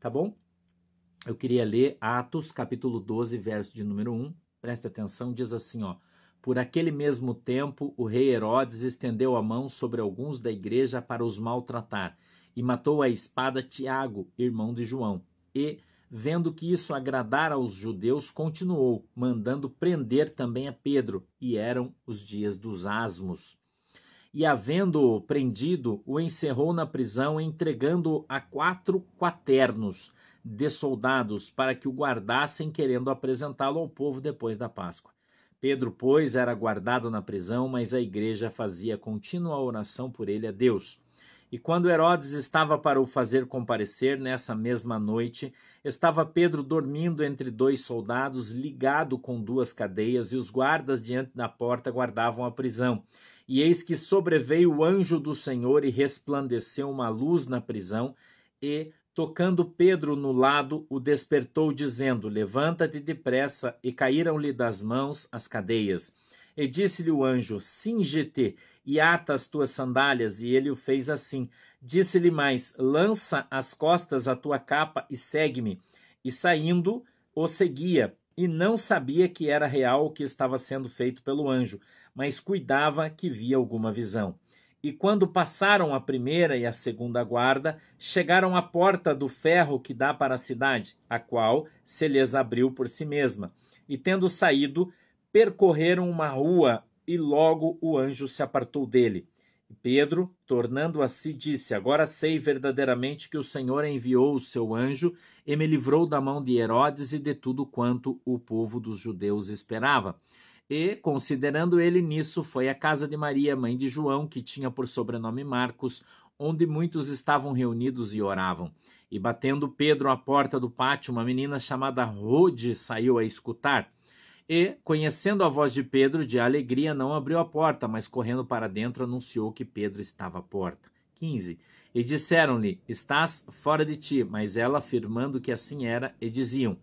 tá bom? Eu queria ler Atos, capítulo 12, verso de número 1. Presta atenção, diz assim, ó: Por aquele mesmo tempo, o rei Herodes estendeu a mão sobre alguns da igreja para os maltratar, e matou a espada Tiago, irmão de João. E, vendo que isso agradara aos judeus, continuou, mandando prender também a Pedro, e eram os dias dos asmos e, havendo-o prendido, o encerrou na prisão, entregando-o a quatro quaternos de soldados para que o guardassem, querendo apresentá-lo ao povo depois da Páscoa. Pedro, pois, era guardado na prisão, mas a igreja fazia contínua oração por ele a Deus. E quando Herodes estava para o fazer comparecer nessa mesma noite, estava Pedro dormindo entre dois soldados, ligado com duas cadeias, e os guardas diante da porta guardavam a prisão. E eis que sobreveio o anjo do Senhor e resplandeceu uma luz na prisão, e, tocando Pedro no lado, o despertou, dizendo: Levanta-te depressa, e caíram-lhe das mãos as cadeias. E disse-lhe o anjo: Singe-te e ata as tuas sandálias, e ele o fez assim. Disse-lhe mais: Lança as costas a tua capa e segue-me. E saindo, o seguia, e não sabia que era real o que estava sendo feito pelo anjo mas cuidava que via alguma visão. E quando passaram a primeira e a segunda guarda, chegaram à porta do ferro que dá para a cidade, a qual se lhes abriu por si mesma. E tendo saído, percorreram uma rua, e logo o anjo se apartou dele. Pedro, tornando a si, disse: Agora sei verdadeiramente que o Senhor enviou o seu anjo e me livrou da mão de Herodes e de tudo quanto o povo dos judeus esperava e, considerando ele nisso, foi à casa de Maria, mãe de João, que tinha por sobrenome Marcos, onde muitos estavam reunidos e oravam. E batendo Pedro à porta do pátio, uma menina chamada Rode saiu a escutar. E, conhecendo a voz de Pedro, de alegria não abriu a porta, mas correndo para dentro anunciou que Pedro estava à porta. 15. E disseram-lhe: Estás fora de ti. Mas ela, afirmando que assim era, e diziam: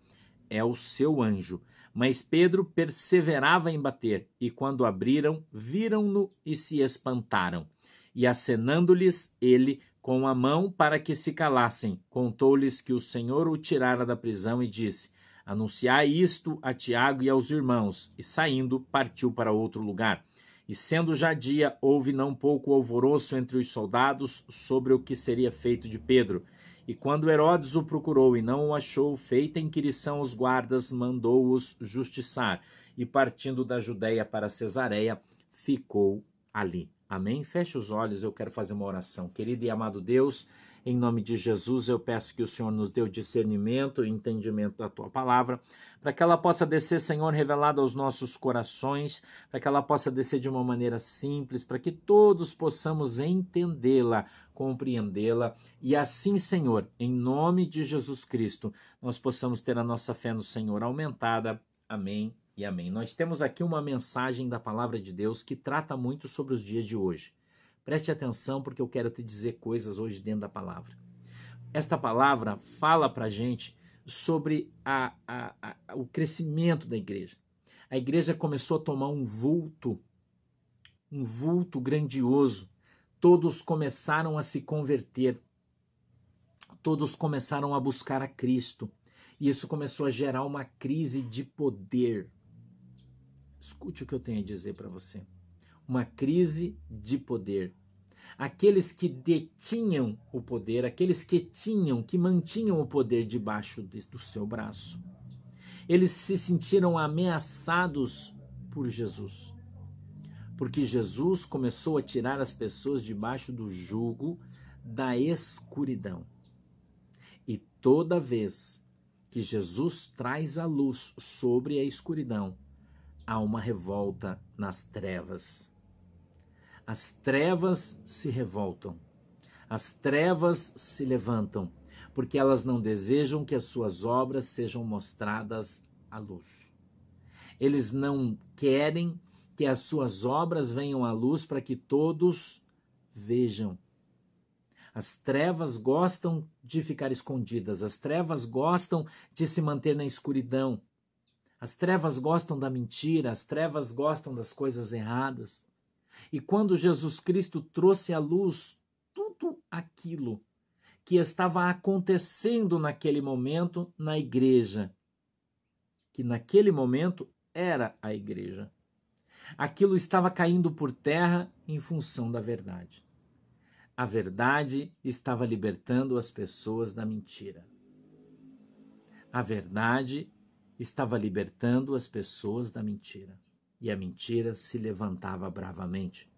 É o seu anjo. Mas Pedro perseverava em bater, e quando abriram, viram-no e se espantaram. E acenando-lhes ele com a mão para que se calassem, contou-lhes que o Senhor o tirara da prisão e disse: Anunciai isto a Tiago e aos irmãos. E saindo, partiu para outro lugar. E sendo já dia, houve não pouco alvoroço entre os soldados sobre o que seria feito de Pedro. E quando Herodes o procurou e não o achou, feita inquirição aos guardas, mandou-os justiçar. E partindo da Judéia para Cesareia, ficou ali. Amém? Feche os olhos, eu quero fazer uma oração. Querido e amado Deus, em nome de Jesus, eu peço que o Senhor nos dê o discernimento e entendimento da tua palavra, para que ela possa descer, Senhor, revelada aos nossos corações, para que ela possa descer de uma maneira simples, para que todos possamos entendê-la, compreendê-la e assim, Senhor, em nome de Jesus Cristo, nós possamos ter a nossa fé no Senhor aumentada. Amém e amém. Nós temos aqui uma mensagem da palavra de Deus que trata muito sobre os dias de hoje. Preste atenção porque eu quero te dizer coisas hoje dentro da palavra. Esta palavra fala para gente sobre a, a, a, o crescimento da igreja. A igreja começou a tomar um vulto, um vulto grandioso. Todos começaram a se converter. Todos começaram a buscar a Cristo. E isso começou a gerar uma crise de poder. Escute o que eu tenho a dizer para você. Uma crise de poder. Aqueles que detinham o poder, aqueles que tinham, que mantinham o poder debaixo de, do seu braço. Eles se sentiram ameaçados por Jesus. Porque Jesus começou a tirar as pessoas debaixo do jugo da escuridão. E toda vez que Jesus traz a luz sobre a escuridão, há uma revolta nas trevas. As trevas se revoltam, as trevas se levantam, porque elas não desejam que as suas obras sejam mostradas à luz. Eles não querem que as suas obras venham à luz para que todos vejam. As trevas gostam de ficar escondidas, as trevas gostam de se manter na escuridão. As trevas gostam da mentira, as trevas gostam das coisas erradas. E quando Jesus Cristo trouxe à luz tudo aquilo que estava acontecendo naquele momento na igreja, que naquele momento era a igreja. Aquilo estava caindo por terra em função da verdade. A verdade estava libertando as pessoas da mentira. A verdade estava libertando as pessoas da mentira. E a mentira se levantava bravamente.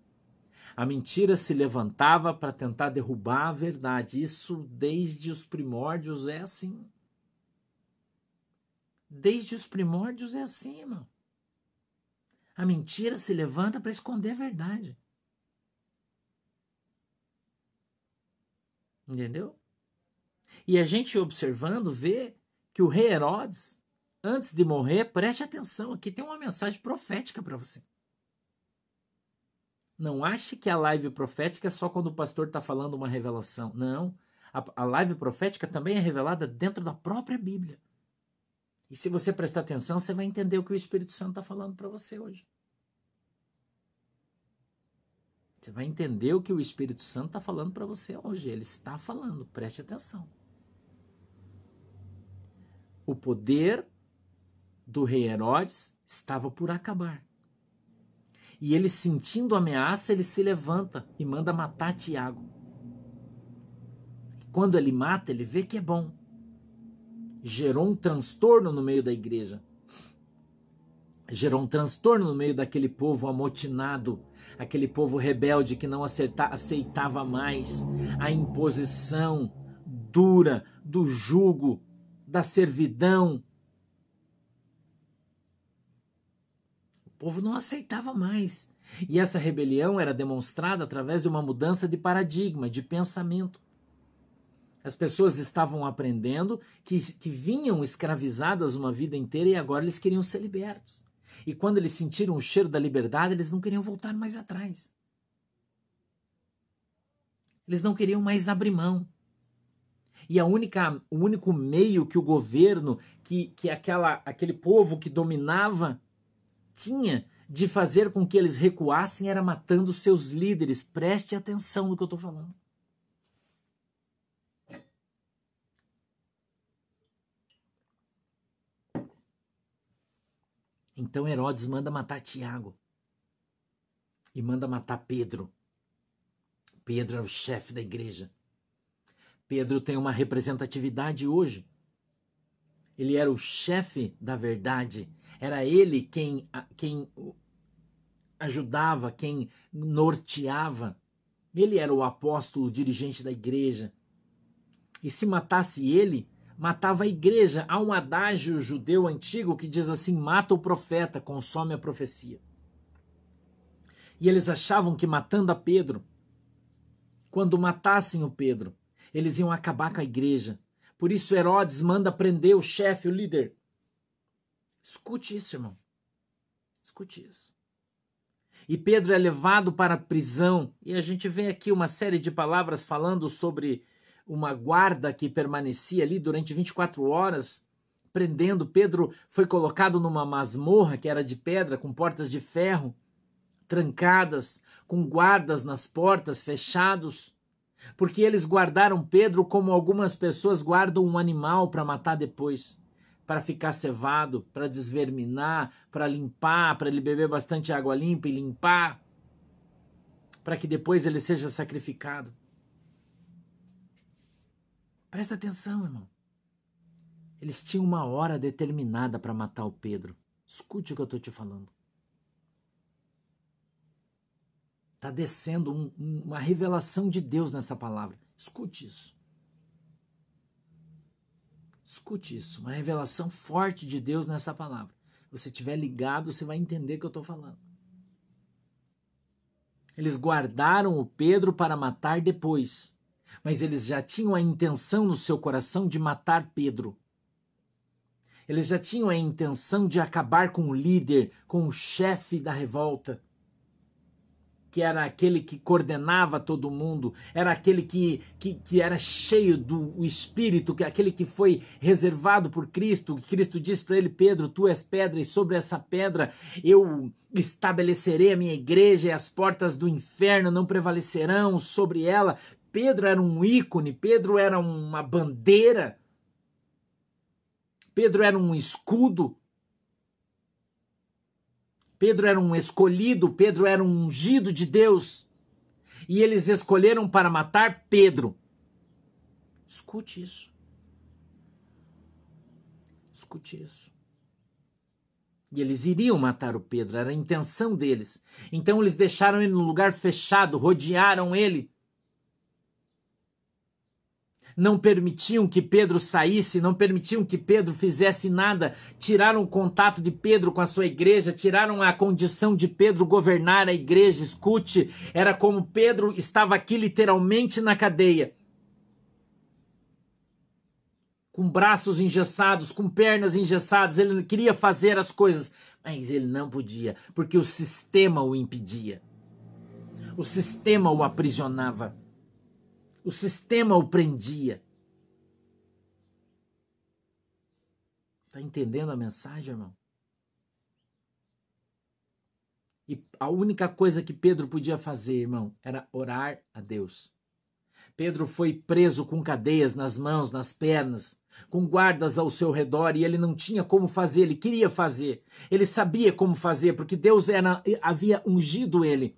A mentira se levantava para tentar derrubar a verdade. Isso desde os primórdios é assim. Desde os primórdios é assim, irmão. A mentira se levanta para esconder a verdade. Entendeu? E a gente observando vê que o rei Herodes, antes de morrer, preste atenção, aqui tem uma mensagem profética para você. Não ache que a live profética é só quando o pastor está falando uma revelação. Não. A, a live profética também é revelada dentro da própria Bíblia. E se você prestar atenção, você vai entender o que o Espírito Santo está falando para você hoje. Você vai entender o que o Espírito Santo está falando para você hoje. Ele está falando, preste atenção. O poder do rei Herodes estava por acabar. E ele, sentindo ameaça, ele se levanta e manda matar Tiago. Quando ele mata, ele vê que é bom gerou um transtorno no meio da igreja. Gerou um transtorno no meio daquele povo amotinado, aquele povo rebelde que não aceitava mais a imposição dura do jugo, da servidão. O povo não aceitava mais. E essa rebelião era demonstrada através de uma mudança de paradigma, de pensamento. As pessoas estavam aprendendo que, que vinham escravizadas uma vida inteira e agora eles queriam ser libertos. E quando eles sentiram o cheiro da liberdade, eles não queriam voltar mais atrás. Eles não queriam mais abrir mão. E a única, o único meio que o governo, que, que aquela, aquele povo que dominava, tinha de fazer com que eles recuassem era matando seus líderes. Preste atenção no que eu estou falando. Então Herodes manda matar Tiago e manda matar Pedro. Pedro era o chefe da igreja. Pedro tem uma representatividade hoje. Ele era o chefe da verdade. Era ele quem, quem ajudava, quem norteava. Ele era o apóstolo, o dirigente da igreja. E se matasse ele, matava a igreja. Há um adágio judeu antigo que diz assim: mata o profeta, consome a profecia. E eles achavam que matando a Pedro, quando matassem o Pedro, eles iam acabar com a igreja. Por isso Herodes manda prender o chefe, o líder. Escute isso, irmão. Escute isso. E Pedro é levado para a prisão. E a gente vê aqui uma série de palavras falando sobre uma guarda que permanecia ali durante 24 horas, prendendo. Pedro foi colocado numa masmorra que era de pedra, com portas de ferro, trancadas, com guardas nas portas, fechados, porque eles guardaram Pedro como algumas pessoas guardam um animal para matar depois. Para ficar cevado, para desverminar, para limpar, para ele beber bastante água limpa e limpar, para que depois ele seja sacrificado. Presta atenção, irmão. Eles tinham uma hora determinada para matar o Pedro. Escute o que eu estou te falando. Está descendo um, um, uma revelação de Deus nessa palavra. Escute isso. Escute isso. Uma revelação forte de Deus nessa palavra. Você estiver ligado, você vai entender o que eu estou falando. Eles guardaram o Pedro para matar depois mas eles já tinham a intenção no seu coração de matar Pedro. Eles já tinham a intenção de acabar com o líder, com o chefe da revolta que era aquele que coordenava todo mundo, era aquele que, que, que era cheio do Espírito, que aquele que foi reservado por Cristo. Cristo diz para ele: Pedro, tu és pedra, e sobre essa pedra eu estabelecerei a minha igreja, e as portas do inferno não prevalecerão sobre ela. Pedro era um ícone, Pedro era uma bandeira, Pedro era um escudo, Pedro era um escolhido, Pedro era um ungido de Deus. E eles escolheram para matar Pedro. Escute isso. Escute isso. E eles iriam matar o Pedro, era a intenção deles. Então eles deixaram ele no lugar fechado, rodearam ele não permitiam que Pedro saísse, não permitiam que Pedro fizesse nada, tiraram o contato de Pedro com a sua igreja, tiraram a condição de Pedro governar a igreja. Escute, era como Pedro estava aqui literalmente na cadeia. Com braços engessados, com pernas engessadas, ele queria fazer as coisas, mas ele não podia, porque o sistema o impedia. O sistema o aprisionava. O sistema o prendia. Está entendendo a mensagem, irmão? E a única coisa que Pedro podia fazer, irmão, era orar a Deus. Pedro foi preso com cadeias nas mãos, nas pernas, com guardas ao seu redor e ele não tinha como fazer, ele queria fazer. Ele sabia como fazer, porque Deus era, havia ungido ele.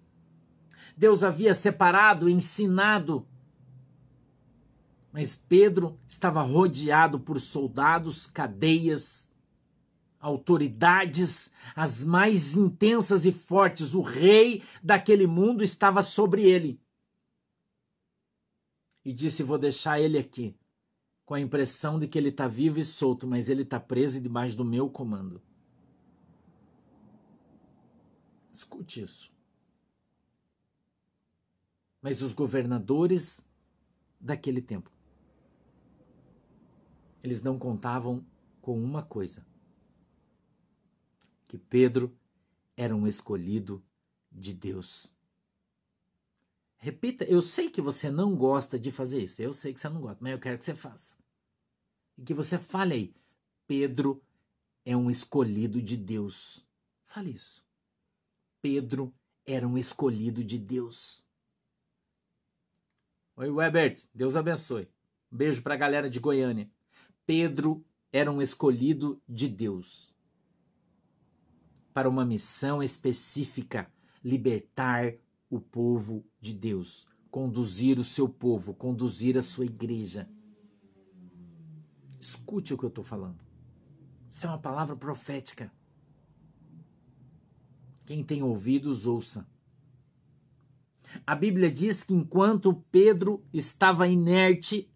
Deus havia separado, ensinado mas Pedro estava rodeado por soldados, cadeias, autoridades, as mais intensas e fortes. O rei daquele mundo estava sobre ele. E disse: Vou deixar ele aqui, com a impressão de que ele está vivo e solto, mas ele está preso debaixo do meu comando. Escute isso. Mas os governadores daquele tempo eles não contavam com uma coisa: que Pedro era um escolhido de Deus. Repita, eu sei que você não gosta de fazer isso, eu sei que você não gosta, mas eu quero que você faça. E que você fale aí: Pedro é um escolhido de Deus. Fale isso. Pedro era um escolhido de Deus. Oi, Webert, Deus abençoe. Um beijo para a galera de Goiânia. Pedro era um escolhido de Deus para uma missão específica: libertar o povo de Deus, conduzir o seu povo, conduzir a sua igreja. Escute o que eu estou falando. Isso é uma palavra profética. Quem tem ouvidos, ouça. A Bíblia diz que enquanto Pedro estava inerte,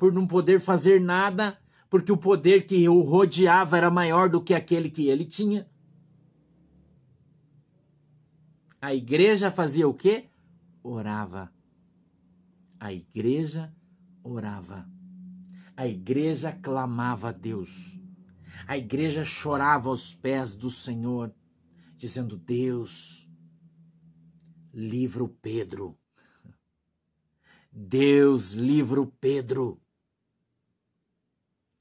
por não poder fazer nada, porque o poder que o rodeava era maior do que aquele que ele tinha. A igreja fazia o quê? Orava. A igreja orava. A igreja clamava a Deus. A igreja chorava aos pés do Senhor, dizendo: Deus, livra o Pedro. Deus, livra o Pedro.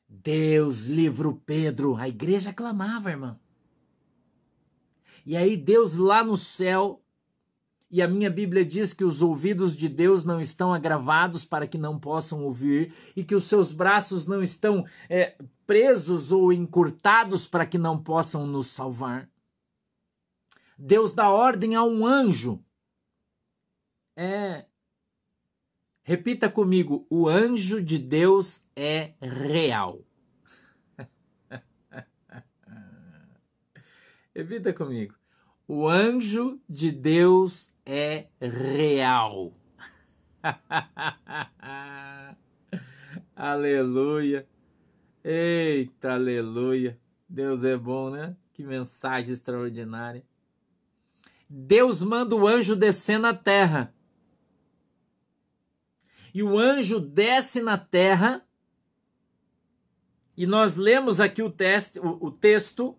Deus livra o Pedro. A igreja clamava, irmão. E aí Deus lá no céu, e a minha Bíblia diz que os ouvidos de Deus não estão agravados para que não possam ouvir, e que os seus braços não estão é, presos ou encurtados para que não possam nos salvar. Deus dá ordem a um anjo. É. Repita comigo: o anjo de Deus é real. Repita comigo. O anjo de Deus é real. aleluia. Eita, aleluia. Deus é bom, né? Que mensagem extraordinária. Deus manda o anjo descer na terra. E o anjo desce na terra. E nós lemos aqui o, teste, o, o texto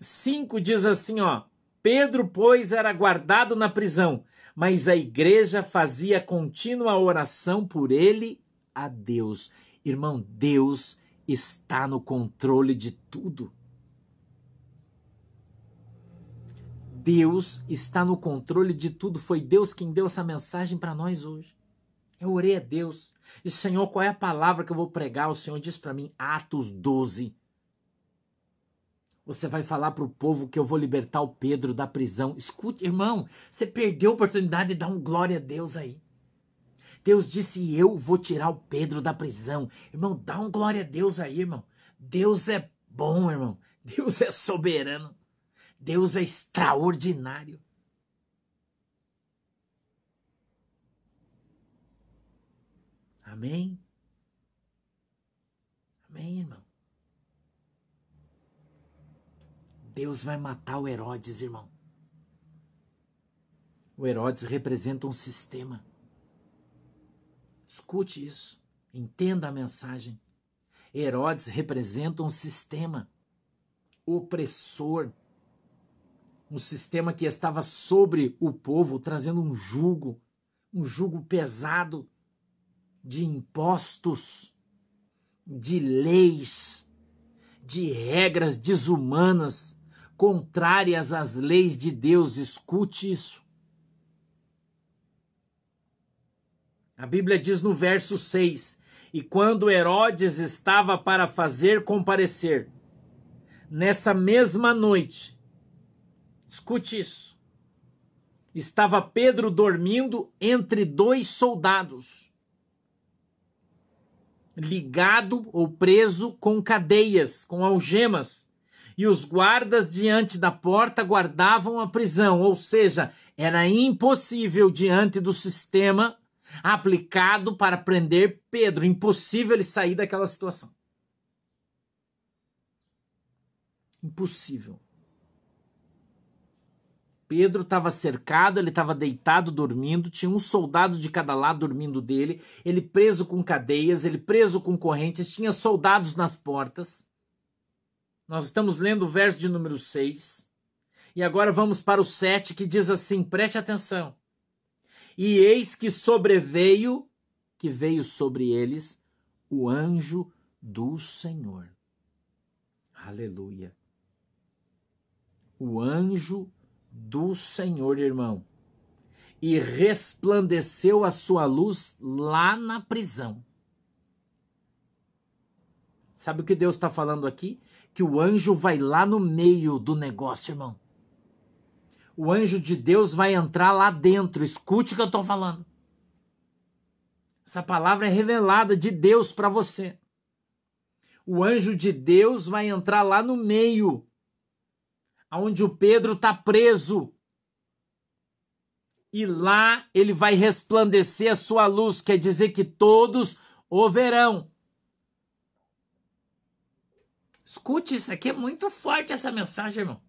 5 diz assim, ó: Pedro, pois, era guardado na prisão, mas a igreja fazia contínua oração por ele a Deus. Irmão, Deus está no controle de tudo. Deus está no controle de tudo. Foi Deus quem deu essa mensagem para nós hoje. Eu orei a Deus. E Senhor, qual é a palavra que eu vou pregar? O Senhor disse para mim, Atos 12. Você vai falar para o povo que eu vou libertar o Pedro da prisão. Escute, irmão, você perdeu a oportunidade de dar um glória a Deus aí. Deus disse: Eu vou tirar o Pedro da prisão. Irmão, dá um glória a Deus aí, irmão. Deus é bom, irmão. Deus é soberano. Deus é extraordinário. Amém? Amém, irmão? Deus vai matar o Herodes, irmão. O Herodes representa um sistema. Escute isso. Entenda a mensagem. Herodes representa um sistema opressor, um sistema que estava sobre o povo, trazendo um jugo, um jugo pesado de impostos, de leis, de regras desumanas, contrárias às leis de Deus. Escute isso. A Bíblia diz no verso 6: E quando Herodes estava para fazer comparecer, nessa mesma noite, escute isso, estava Pedro dormindo entre dois soldados, ligado ou preso com cadeias, com algemas, e os guardas diante da porta guardavam a prisão, ou seja, era impossível diante do sistema aplicado para prender Pedro. Impossível ele sair daquela situação. Impossível. Pedro estava cercado, ele estava deitado dormindo, tinha um soldado de cada lado dormindo dele, ele preso com cadeias, ele preso com correntes, tinha soldados nas portas. Nós estamos lendo o verso de número 6. E agora vamos para o 7 que diz assim: preste atenção. E eis que sobreveio, que veio sobre eles, o anjo do Senhor. Aleluia. O anjo do Senhor, irmão. E resplandeceu a sua luz lá na prisão. Sabe o que Deus está falando aqui? Que o anjo vai lá no meio do negócio, irmão o anjo de Deus vai entrar lá dentro. Escute o que eu estou falando. Essa palavra é revelada de Deus para você. O anjo de Deus vai entrar lá no meio, aonde o Pedro está preso. E lá ele vai resplandecer a sua luz, quer dizer que todos o verão. Escute, isso aqui é muito forte essa mensagem, irmão.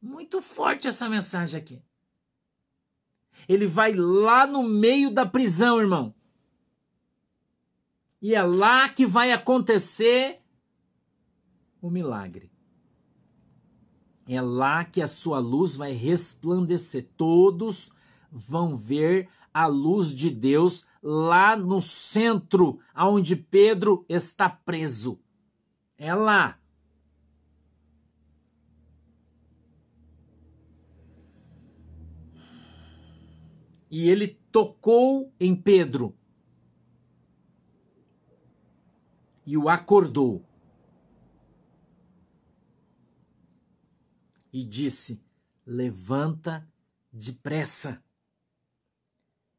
Muito forte essa mensagem aqui. Ele vai lá no meio da prisão, irmão. E é lá que vai acontecer o milagre. É lá que a sua luz vai resplandecer. Todos vão ver a luz de Deus lá no centro, aonde Pedro está preso. É lá. e ele tocou em Pedro e o acordou. E disse: Levanta depressa.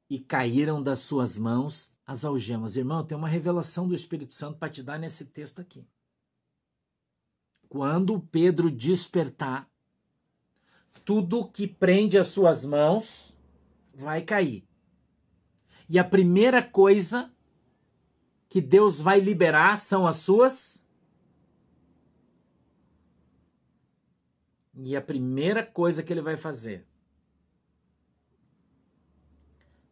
E caíram das suas mãos as algemas. Irmão, tem uma revelação do Espírito Santo para te dar nesse texto aqui. Quando Pedro despertar, tudo que prende as suas mãos vai cair. E a primeira coisa que Deus vai liberar são as suas. E a primeira coisa que ele vai fazer.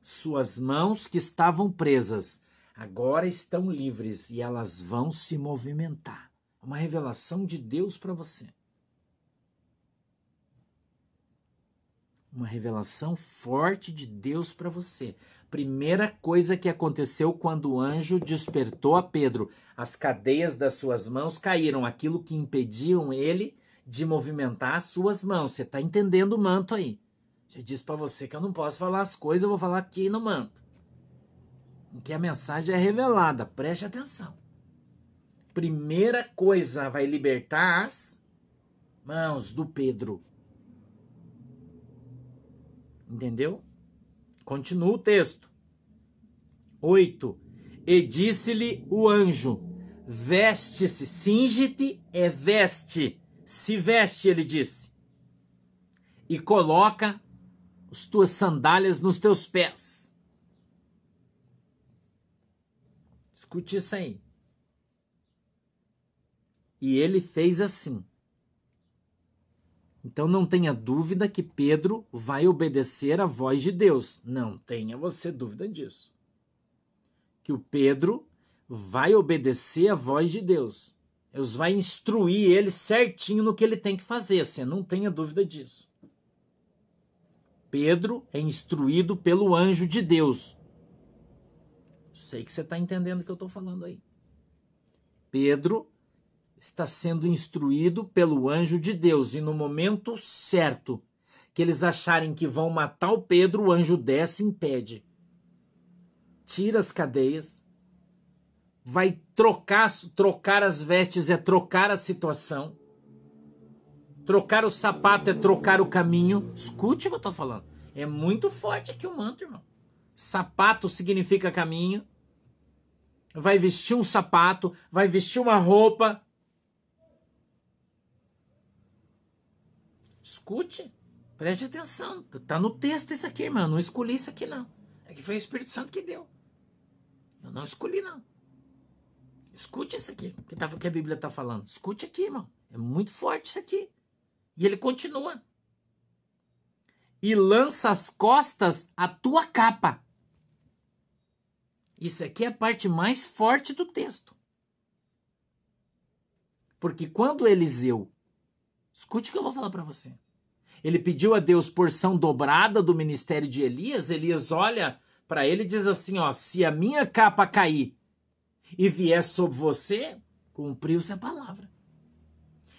Suas mãos que estavam presas agora estão livres e elas vão se movimentar. Uma revelação de Deus para você. uma revelação forte de Deus para você. Primeira coisa que aconteceu quando o anjo despertou a Pedro, as cadeias das suas mãos caíram, aquilo que impediam ele de movimentar as suas mãos. Você está entendendo o manto aí? Já disse para você que eu não posso falar as coisas, eu vou falar aqui no manto. Em que a mensagem é revelada, preste atenção. Primeira coisa vai libertar as mãos do Pedro. Entendeu? Continua o texto. 8. E disse-lhe o anjo: Veste-se, cinge-te é veste. Se veste, ele disse. E coloca as tuas sandálias nos teus pés. Escute isso aí. E ele fez assim. Então não tenha dúvida que Pedro vai obedecer à voz de Deus. Não tenha você dúvida disso. Que o Pedro vai obedecer à voz de Deus. Deus vai instruir ele certinho no que ele tem que fazer. Você não tenha dúvida disso. Pedro é instruído pelo anjo de Deus. Sei que você está entendendo o que eu estou falando aí. Pedro está sendo instruído pelo anjo de Deus e no momento certo que eles acharem que vão matar o Pedro, o anjo desce e impede. Tira as cadeias, vai trocar, trocar as vestes é trocar a situação. Trocar o sapato é trocar o caminho. Escute o que eu estou falando. É muito forte aqui o manto, irmão. Sapato significa caminho. Vai vestir um sapato, vai vestir uma roupa. Escute, preste atenção. Tá no texto isso aqui, irmão. Não escolhi isso aqui, não. É que foi o Espírito Santo que deu. Eu não escolhi, não. Escute isso aqui, que, tá, que a Bíblia está falando. Escute aqui, irmão. É muito forte isso aqui. E ele continua. E lança as costas a tua capa. Isso aqui é a parte mais forte do texto. Porque quando Eliseu, escute o que eu vou falar para você. Ele pediu a Deus porção dobrada do ministério de Elias. Elias olha para ele e diz assim: ó, se a minha capa cair e vier sobre você, cumpriu-se a palavra.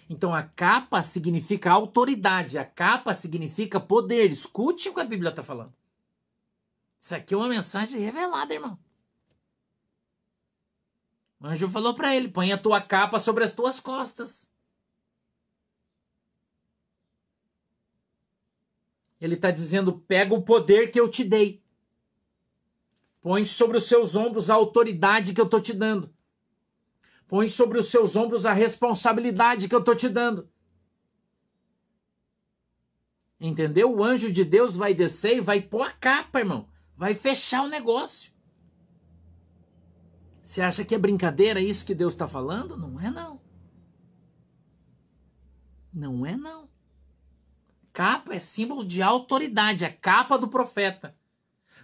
Então a capa significa autoridade, a capa significa poder. Escute o que a Bíblia está falando. Isso aqui é uma mensagem revelada, irmão. O anjo falou para ele: põe a tua capa sobre as tuas costas. Ele está dizendo: pega o poder que eu te dei. Põe sobre os seus ombros a autoridade que eu estou te dando. Põe sobre os seus ombros a responsabilidade que eu estou te dando. Entendeu? O anjo de Deus vai descer e vai pôr a capa, irmão. Vai fechar o negócio. Você acha que é brincadeira isso que Deus está falando? Não é, não. Não é, não. Capa é símbolo de autoridade, a capa do profeta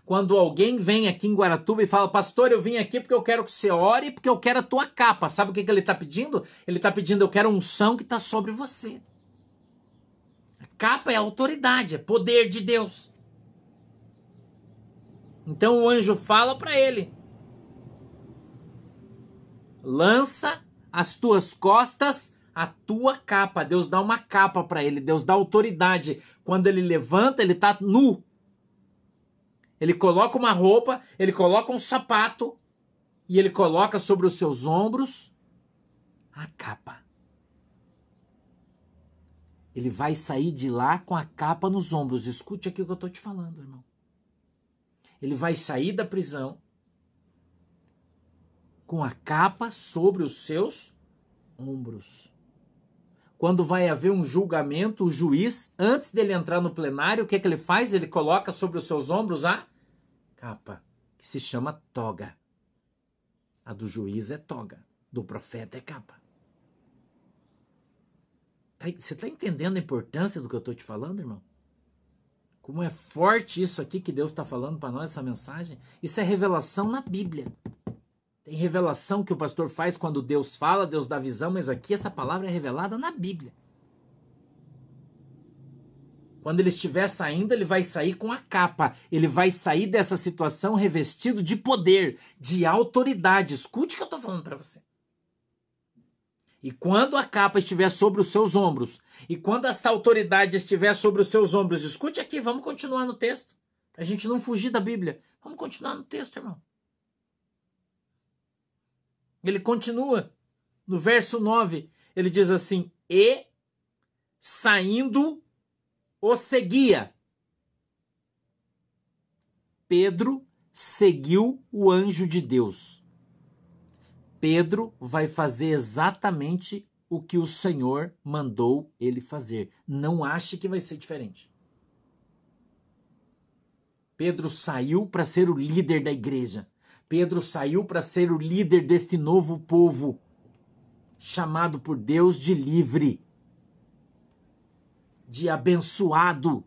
quando alguém vem aqui em Guaratuba e fala, pastor, eu vim aqui porque eu quero que você ore, porque eu quero a tua capa. Sabe o que, que ele está pedindo? Ele está pedindo, eu quero unção que está sobre você. A capa é autoridade, é poder de Deus. Então o anjo fala para ele: lança as tuas costas a tua capa. Deus dá uma capa para ele, Deus dá autoridade. Quando ele levanta, ele está nu. Ele coloca uma roupa, ele coloca um sapato e ele coloca sobre os seus ombros a capa. Ele vai sair de lá com a capa nos ombros. Escute aqui o que eu estou te falando, irmão. Ele vai sair da prisão com a capa sobre os seus ombros. Quando vai haver um julgamento, o juiz, antes dele entrar no plenário, o que, é que ele faz? Ele coloca sobre os seus ombros a capa, que se chama toga. A do juiz é toga, do profeta é capa. Tá você está entendendo a importância do que eu estou te falando, irmão? Como é forte isso aqui que Deus está falando para nós, essa mensagem? Isso é revelação na Bíblia. Tem revelação que o pastor faz quando Deus fala, Deus dá visão, mas aqui essa palavra é revelada na Bíblia. Quando ele estiver saindo, ele vai sair com a capa. Ele vai sair dessa situação revestido de poder, de autoridade. Escute o que eu estou falando para você. E quando a capa estiver sobre os seus ombros, e quando esta autoridade estiver sobre os seus ombros, escute aqui, vamos continuar no texto. Para a gente não fugir da Bíblia. Vamos continuar no texto, irmão. Ele continua. No verso 9, ele diz assim: E saindo o seguia. Pedro seguiu o anjo de Deus. Pedro vai fazer exatamente o que o Senhor mandou ele fazer. Não ache que vai ser diferente. Pedro saiu para ser o líder da igreja. Pedro saiu para ser o líder deste novo povo, chamado por Deus de livre, de abençoado,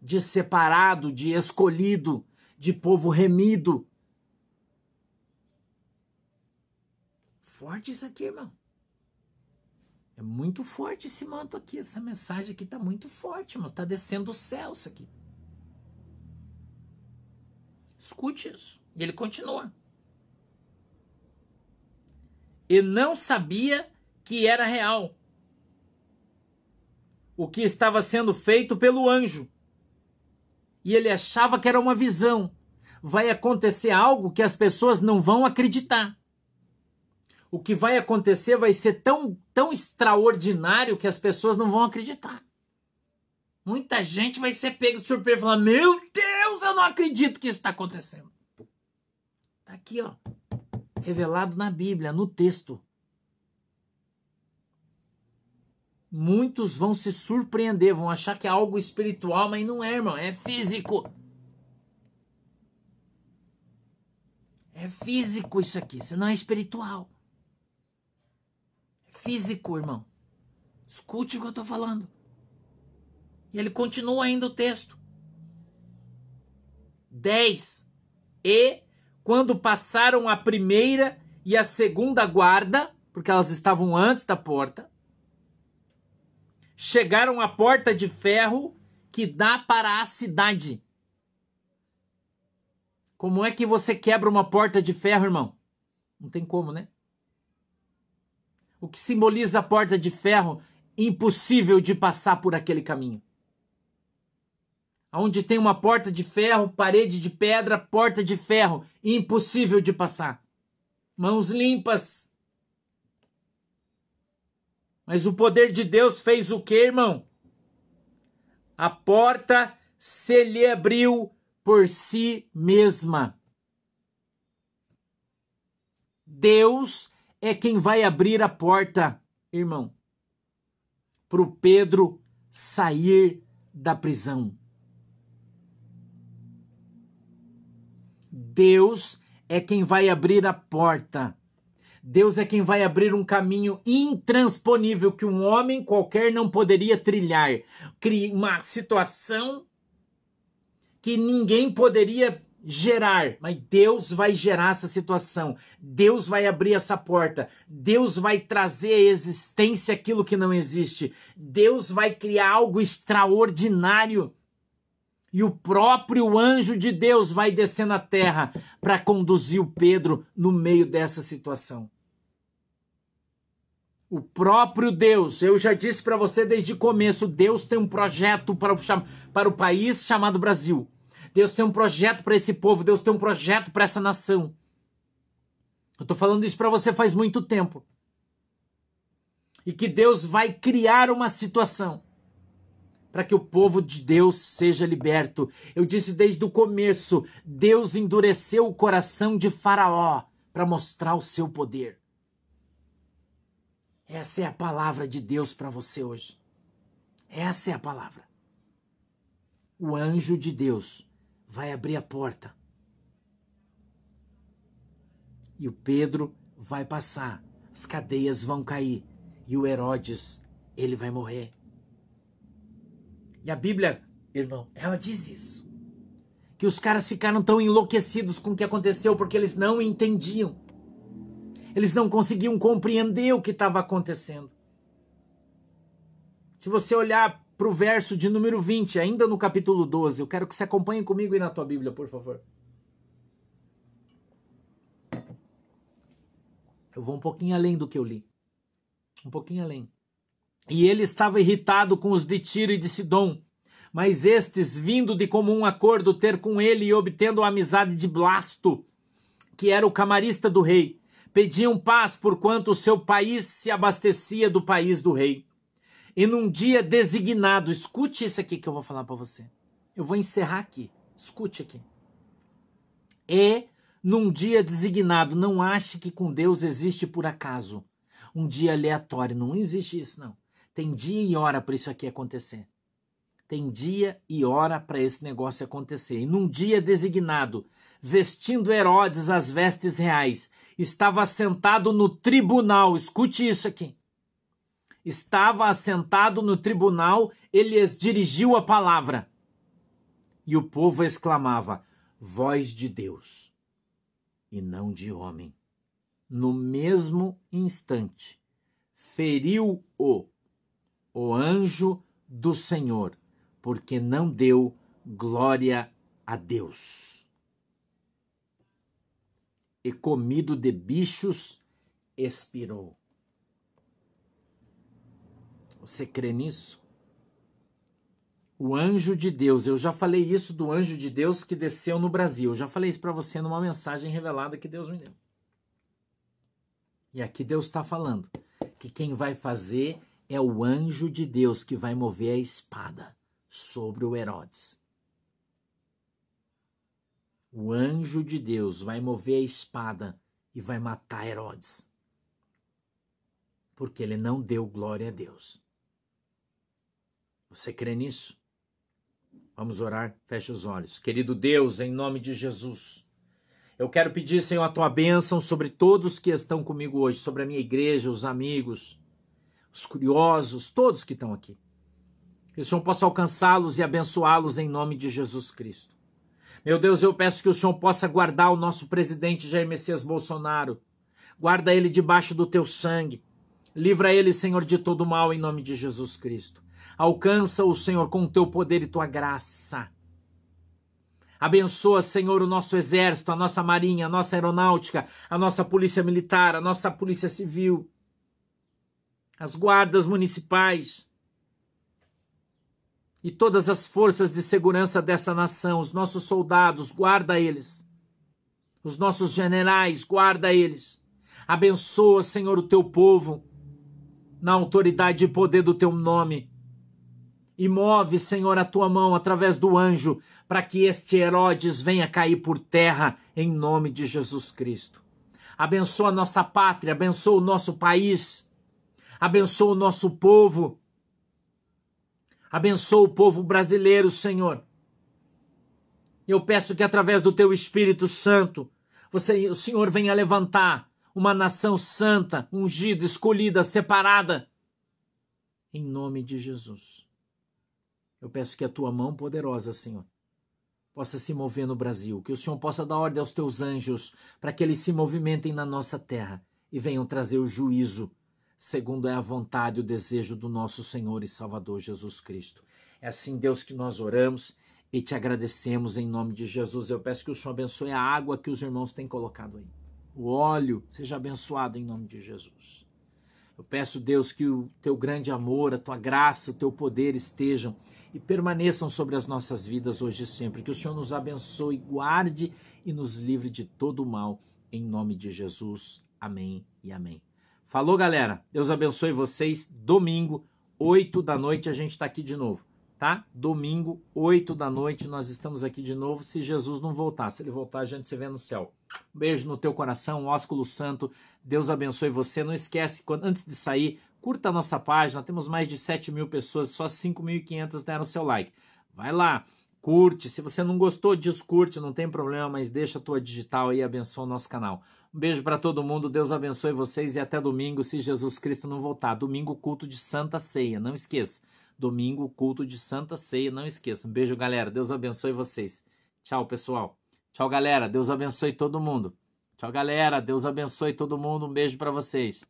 de separado, de escolhido, de povo remido. Forte isso aqui, irmão. É muito forte esse manto aqui, essa mensagem aqui está muito forte, irmão. Está descendo do céu isso aqui. Escute isso. E ele continua. E não sabia que era real o que estava sendo feito pelo anjo. E ele achava que era uma visão. Vai acontecer algo que as pessoas não vão acreditar. O que vai acontecer vai ser tão, tão extraordinário que as pessoas não vão acreditar. Muita gente vai ser pego de surpresa e falar: Meu Deus, eu não acredito que isso está acontecendo. Está aqui, ó. Revelado na Bíblia, no texto. Muitos vão se surpreender, vão achar que é algo espiritual, mas não é, irmão, é físico. É físico isso aqui, isso não é espiritual. É físico, irmão. Escute o que eu estou falando. E ele continua ainda o texto. 10. E quando passaram a primeira e a segunda guarda, porque elas estavam antes da porta, chegaram à porta de ferro que dá para a cidade. Como é que você quebra uma porta de ferro, irmão? Não tem como, né? O que simboliza a porta de ferro? Impossível de passar por aquele caminho onde tem uma porta de ferro, parede de pedra, porta de ferro, impossível de passar. Mãos limpas. Mas o poder de Deus fez o que, irmão? A porta se lhe abriu por si mesma. Deus é quem vai abrir a porta, irmão, para o Pedro sair da prisão. Deus é quem vai abrir a porta. Deus é quem vai abrir um caminho intransponível que um homem qualquer não poderia trilhar. Uma situação que ninguém poderia gerar, mas Deus vai gerar essa situação. Deus vai abrir essa porta. Deus vai trazer à existência aquilo que não existe. Deus vai criar algo extraordinário e o próprio anjo de Deus vai descer na terra para conduzir o Pedro no meio dessa situação. O próprio Deus, eu já disse para você desde o começo, Deus tem um projeto para o, para o país chamado Brasil. Deus tem um projeto para esse povo, Deus tem um projeto para essa nação. Eu estou falando isso para você faz muito tempo. E que Deus vai criar uma situação para que o povo de Deus seja liberto. Eu disse desde o começo: Deus endureceu o coração de Faraó para mostrar o seu poder. Essa é a palavra de Deus para você hoje. Essa é a palavra. O anjo de Deus vai abrir a porta. E o Pedro vai passar, as cadeias vão cair e o Herodes, ele vai morrer. E a Bíblia, irmão, ela diz isso. Que os caras ficaram tão enlouquecidos com o que aconteceu porque eles não entendiam. Eles não conseguiam compreender o que estava acontecendo. Se você olhar para o verso de número 20, ainda no capítulo 12, eu quero que você acompanhe comigo aí na tua Bíblia, por favor. Eu vou um pouquinho além do que eu li. Um pouquinho além. E ele estava irritado com os de Tiro e de Sidom. Mas estes, vindo de comum acordo ter com ele e obtendo a amizade de Blasto, que era o camarista do rei, pediam paz porquanto o seu país se abastecia do país do rei. E num dia designado, escute isso aqui que eu vou falar para você. Eu vou encerrar aqui. Escute aqui. E num dia designado, não ache que com Deus existe por acaso. Um dia aleatório, não existe isso não. Tem dia e hora para isso aqui acontecer. Tem dia e hora para esse negócio acontecer. E num dia designado, vestindo Herodes as vestes reais, estava assentado no tribunal. Escute isso aqui. Estava assentado no tribunal, ele dirigiu a palavra. E o povo exclamava: Voz de Deus, e não de homem. No mesmo instante, feriu-o o anjo do Senhor, porque não deu glória a Deus. E comido de bichos, expirou. Você crê nisso? O anjo de Deus, eu já falei isso do anjo de Deus que desceu no Brasil. Eu já falei isso para você numa mensagem revelada que Deus me deu. E aqui Deus está falando que quem vai fazer é o anjo de Deus que vai mover a espada sobre o Herodes. O anjo de Deus vai mover a espada e vai matar Herodes. Porque ele não deu glória a Deus. Você crê nisso? Vamos orar, feche os olhos. Querido Deus, em nome de Jesus, eu quero pedir, Senhor, a tua bênção sobre todos que estão comigo hoje, sobre a minha igreja, os amigos, os curiosos, todos que estão aqui. Que o Senhor possa alcançá-los e abençoá-los em nome de Jesus Cristo. Meu Deus, eu peço que o Senhor possa guardar o nosso presidente Jair Messias Bolsonaro. Guarda ele debaixo do teu sangue. Livra ele, Senhor, de todo mal em nome de Jesus Cristo. Alcança o Senhor com o teu poder e tua graça. Abençoa, Senhor, o nosso exército, a nossa marinha, a nossa aeronáutica, a nossa polícia militar, a nossa polícia civil as guardas municipais e todas as forças de segurança dessa nação, os nossos soldados, guarda eles. Os nossos generais, guarda eles. Abençoa, Senhor, o teu povo na autoridade e poder do teu nome. E move, Senhor, a tua mão através do anjo, para que este Herodes venha cair por terra, em nome de Jesus Cristo. Abençoa a nossa pátria, abençoa o nosso país Abençoa o nosso povo. Abençoa o povo brasileiro, Senhor. Eu peço que através do teu Espírito Santo, você, o Senhor venha levantar uma nação santa, ungida, escolhida, separada. Em nome de Jesus. Eu peço que a tua mão poderosa, Senhor, possa se mover no Brasil, que o Senhor possa dar ordem aos teus anjos para que eles se movimentem na nossa terra e venham trazer o juízo segundo é a vontade e o desejo do nosso Senhor e Salvador Jesus Cristo. É assim, Deus, que nós oramos e te agradecemos em nome de Jesus. Eu peço que o Senhor abençoe a água que os irmãos têm colocado aí. O óleo seja abençoado em nome de Jesus. Eu peço, Deus, que o teu grande amor, a tua graça, o teu poder estejam e permaneçam sobre as nossas vidas hoje e sempre. Que o Senhor nos abençoe, guarde e nos livre de todo o mal. Em nome de Jesus. Amém e amém. Falou, galera. Deus abençoe vocês. Domingo, 8 da noite, a gente está aqui de novo, tá? Domingo, 8 da noite, nós estamos aqui de novo. Se Jesus não voltar, se ele voltar, a gente se vê no céu. Um beijo no teu coração, ósculo santo. Deus abençoe você. Não esquece, quando, antes de sair, curta a nossa página. Temos mais de 7 mil pessoas, só 5.500 deram seu like. Vai lá curte. Se você não gostou, descurte, não tem problema, mas deixa a tua digital aí abençoa o nosso canal. Um beijo para todo mundo, Deus abençoe vocês e até domingo, se Jesus Cristo não voltar. Domingo, culto de Santa Ceia, não esqueça. Domingo, culto de Santa Ceia, não esqueça. Um beijo, galera. Deus abençoe vocês. Tchau, pessoal. Tchau, galera. Deus abençoe todo mundo. Tchau, galera. Deus abençoe todo mundo. Um beijo para vocês.